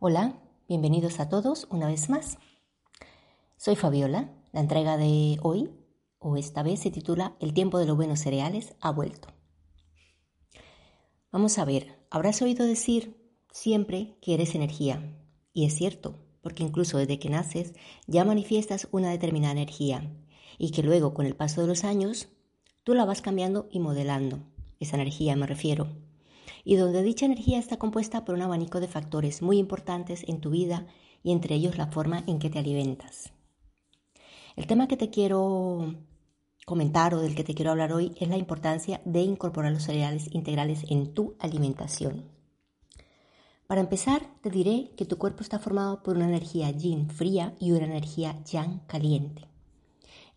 Hola, bienvenidos a todos una vez más. Soy Fabiola. La entrega de hoy, o esta vez, se titula El tiempo de los buenos cereales ha vuelto. Vamos a ver, habrás oído decir siempre que eres energía. Y es cierto, porque incluso desde que naces ya manifiestas una determinada energía y que luego con el paso de los años tú la vas cambiando y modelando. Esa energía me refiero y donde dicha energía está compuesta por un abanico de factores muy importantes en tu vida y entre ellos la forma en que te alimentas. El tema que te quiero comentar o del que te quiero hablar hoy es la importancia de incorporar los cereales integrales en tu alimentación. Para empezar, te diré que tu cuerpo está formado por una energía yin fría y una energía yang caliente.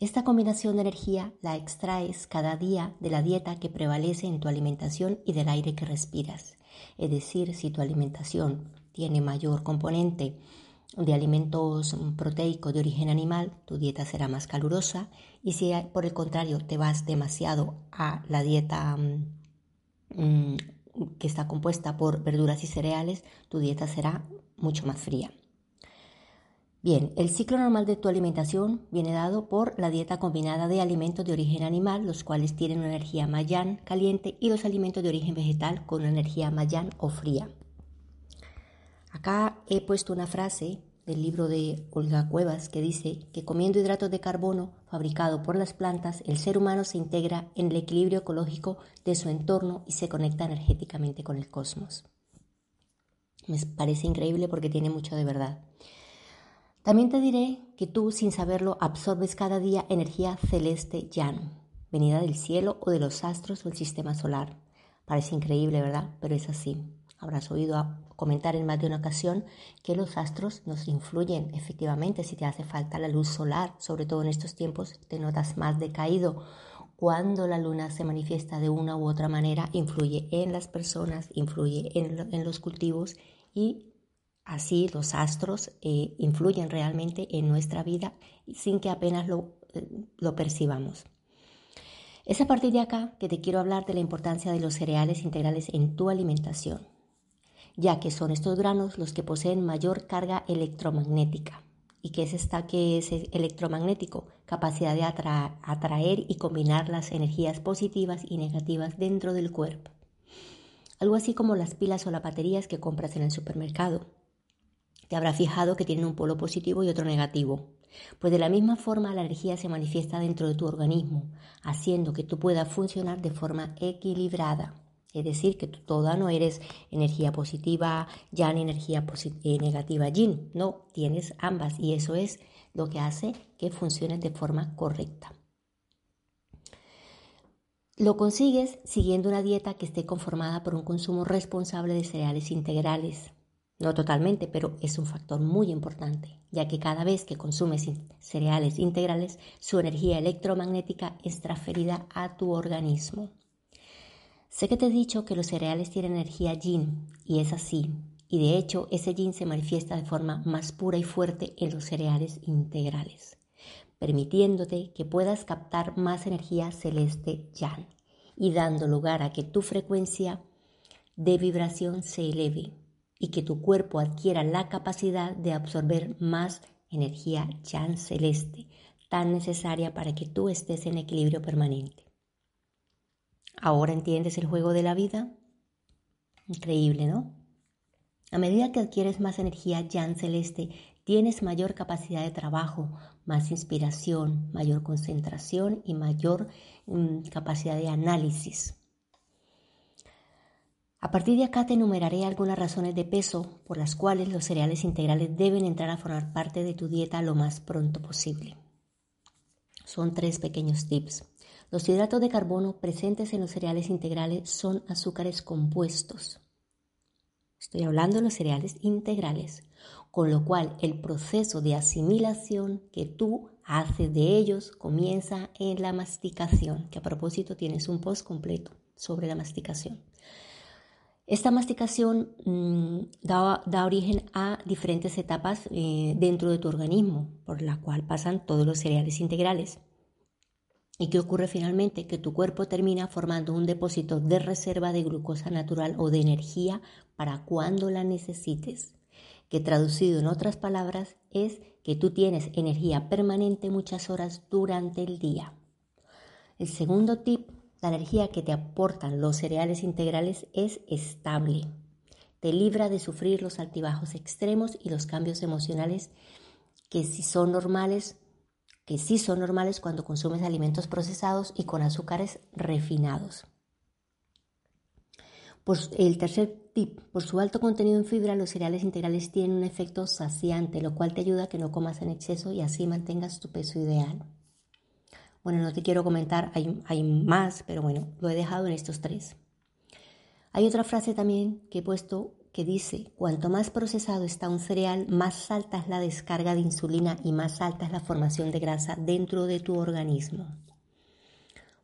Esta combinación de energía la extraes cada día de la dieta que prevalece en tu alimentación y del aire que respiras. Es decir, si tu alimentación tiene mayor componente de alimentos proteicos de origen animal, tu dieta será más calurosa y si por el contrario te vas demasiado a la dieta mm, mm, que está compuesta por verduras y cereales, tu dieta será mucho más fría. Bien, el ciclo normal de tu alimentación viene dado por la dieta combinada de alimentos de origen animal, los cuales tienen una energía mayán caliente, y los alimentos de origen vegetal con una energía mayán o fría. Acá he puesto una frase del libro de Olga Cuevas que dice que comiendo hidratos de carbono fabricado por las plantas, el ser humano se integra en el equilibrio ecológico de su entorno y se conecta energéticamente con el cosmos. Me parece increíble porque tiene mucho de verdad. También te diré que tú, sin saberlo, absorbes cada día energía celeste llano, venida del cielo o de los astros o el sistema solar. Parece increíble, ¿verdad? Pero es así. Habrás oído comentar en más de una ocasión que los astros nos influyen efectivamente si te hace falta la luz solar, sobre todo en estos tiempos te notas más decaído. Cuando la luna se manifiesta de una u otra manera, influye en las personas, influye en, en los cultivos y Así los astros eh, influyen realmente en nuestra vida sin que apenas lo, eh, lo percibamos. Es a partir de acá que te quiero hablar de la importancia de los cereales integrales en tu alimentación, ya que son estos granos los que poseen mayor carga electromagnética. ¿Y qué es esta que es electromagnético? Capacidad de atraer y combinar las energías positivas y negativas dentro del cuerpo. Algo así como las pilas o las baterías que compras en el supermercado te habrá fijado que tienen un polo positivo y otro negativo. Pues de la misma forma la energía se manifiesta dentro de tu organismo, haciendo que tú puedas funcionar de forma equilibrada. Es decir, que tú toda no eres energía positiva ya ni energía eh, negativa yin. No, tienes ambas y eso es lo que hace que funciones de forma correcta. Lo consigues siguiendo una dieta que esté conformada por un consumo responsable de cereales integrales, no totalmente, pero es un factor muy importante, ya que cada vez que consumes cereales integrales, su energía electromagnética es transferida a tu organismo. Sé que te he dicho que los cereales tienen energía yin, y es así, y de hecho ese yin se manifiesta de forma más pura y fuerte en los cereales integrales, permitiéndote que puedas captar más energía celeste yang y dando lugar a que tu frecuencia de vibración se eleve y que tu cuerpo adquiera la capacidad de absorber más energía chan celeste, tan necesaria para que tú estés en equilibrio permanente. ¿Ahora entiendes el juego de la vida? Increíble, ¿no? A medida que adquieres más energía yan celeste, tienes mayor capacidad de trabajo, más inspiración, mayor concentración y mayor mm, capacidad de análisis. A partir de acá te enumeraré algunas razones de peso por las cuales los cereales integrales deben entrar a formar parte de tu dieta lo más pronto posible. Son tres pequeños tips. Los hidratos de carbono presentes en los cereales integrales son azúcares compuestos. Estoy hablando de los cereales integrales, con lo cual el proceso de asimilación que tú haces de ellos comienza en la masticación, que a propósito tienes un post completo sobre la masticación. Esta masticación mm, da, origen a diferentes etapas eh, dentro de tu organismo, por la cual pasan todos los cereales integrales. ¿Y qué ocurre finalmente? Que tu cuerpo termina formando un depósito de reserva de glucosa natural o de energía para cuando la necesites. Que traducido en otras palabras es que tú tienes energía permanente muchas horas durante el día. El segundo tip la energía que te aportan los cereales integrales es estable. Te libra de sufrir los altibajos extremos y los cambios emocionales que sí son normales, que sí son normales cuando consumes alimentos procesados y con azúcares refinados. Por el tercer tip, por su alto contenido en fibra, los cereales integrales tienen un efecto saciante, lo cual te ayuda a que no comas en exceso y así mantengas tu peso ideal. Bueno, no te quiero comentar, hay, más, pero bueno, lo he dejado en estos tres. Hay otra frase también que he puesto que dice, cuanto más procesado está un cereal, más alta es la descarga de insulina y más alta es la formación de grasa dentro de tu organismo.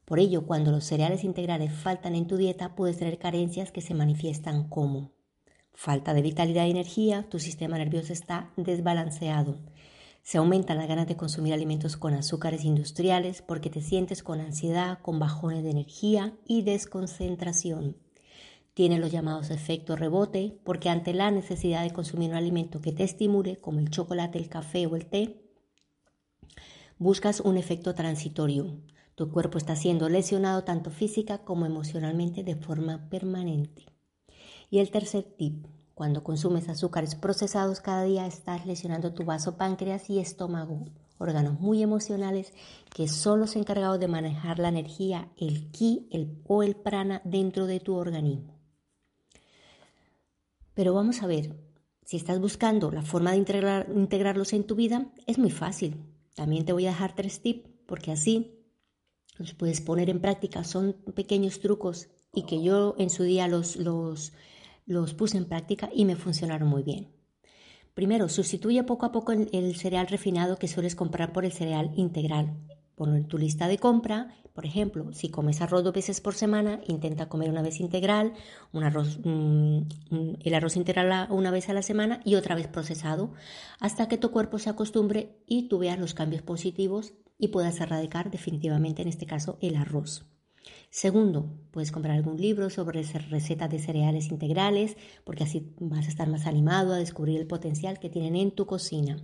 Por ello, cuando los cereales integrales faltan en tu dieta, puedes tener carencias que se manifiestan como falta de vitalidad y energía, tu sistema nervioso está desbalanceado, se aumentan las ganas de consumir alimentos con azúcares industriales porque te sientes con ansiedad, con bajones de energía y desconcentración. Tiene los llamados efectos rebote porque ante la necesidad de consumir un alimento que te estimule, como el chocolate, el café o el té, buscas un efecto transitorio. Tu cuerpo está siendo lesionado tanto física como emocionalmente de forma permanente. Y el tercer tip, cuando consumes azúcares procesados cada día estás lesionando tu vaso páncreas y estómago, órganos muy emocionales que solo se encargado de manejar la energía, el ki el, o el prana dentro de tu organismo. Pero vamos a ver, si estás buscando la forma de integrarlos en tu vida, es muy fácil. También te voy a dejar tres tips porque así los puedes poner en práctica. Son pequeños trucos y que yo en su día los, los los puse en práctica y me funcionaron muy bien. Primero, sustituye poco a poco el cereal refinado que sueles comprar por el cereal integral. Ponlo en tu lista de compra. Por ejemplo, si comes arroz dos veces por semana, intenta comer una vez integral, un arroz, el arroz integral una vez a la semana y otra vez procesado, hasta que tu cuerpo se acostumbre y tú veas los cambios positivos y puedas erradicar definitivamente, en este caso, el arroz. Segundo, puedes comprar algún libro sobre recetas de cereales integrales, porque así vas a estar más animado a descubrir el potencial que tienen en tu cocina.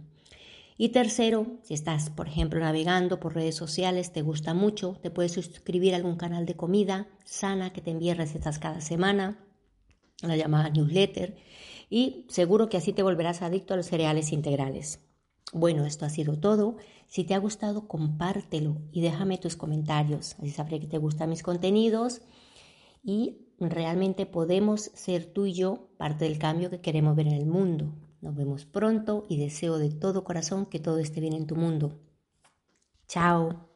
Y tercero, si estás, por ejemplo, navegando por redes sociales, te gusta mucho, te puedes suscribir a algún canal de comida sana que te envíe recetas cada semana, la llamada newsletter, y seguro que así te volverás adicto a los cereales integrales. Bueno, esto ha sido todo. Si te ha gustado, compártelo y déjame tus comentarios. Así sabré que te gustan mis contenidos y realmente podemos ser tú y yo parte del cambio que queremos ver en el mundo. Nos vemos pronto y deseo de todo corazón que todo esté bien en tu mundo. Chao.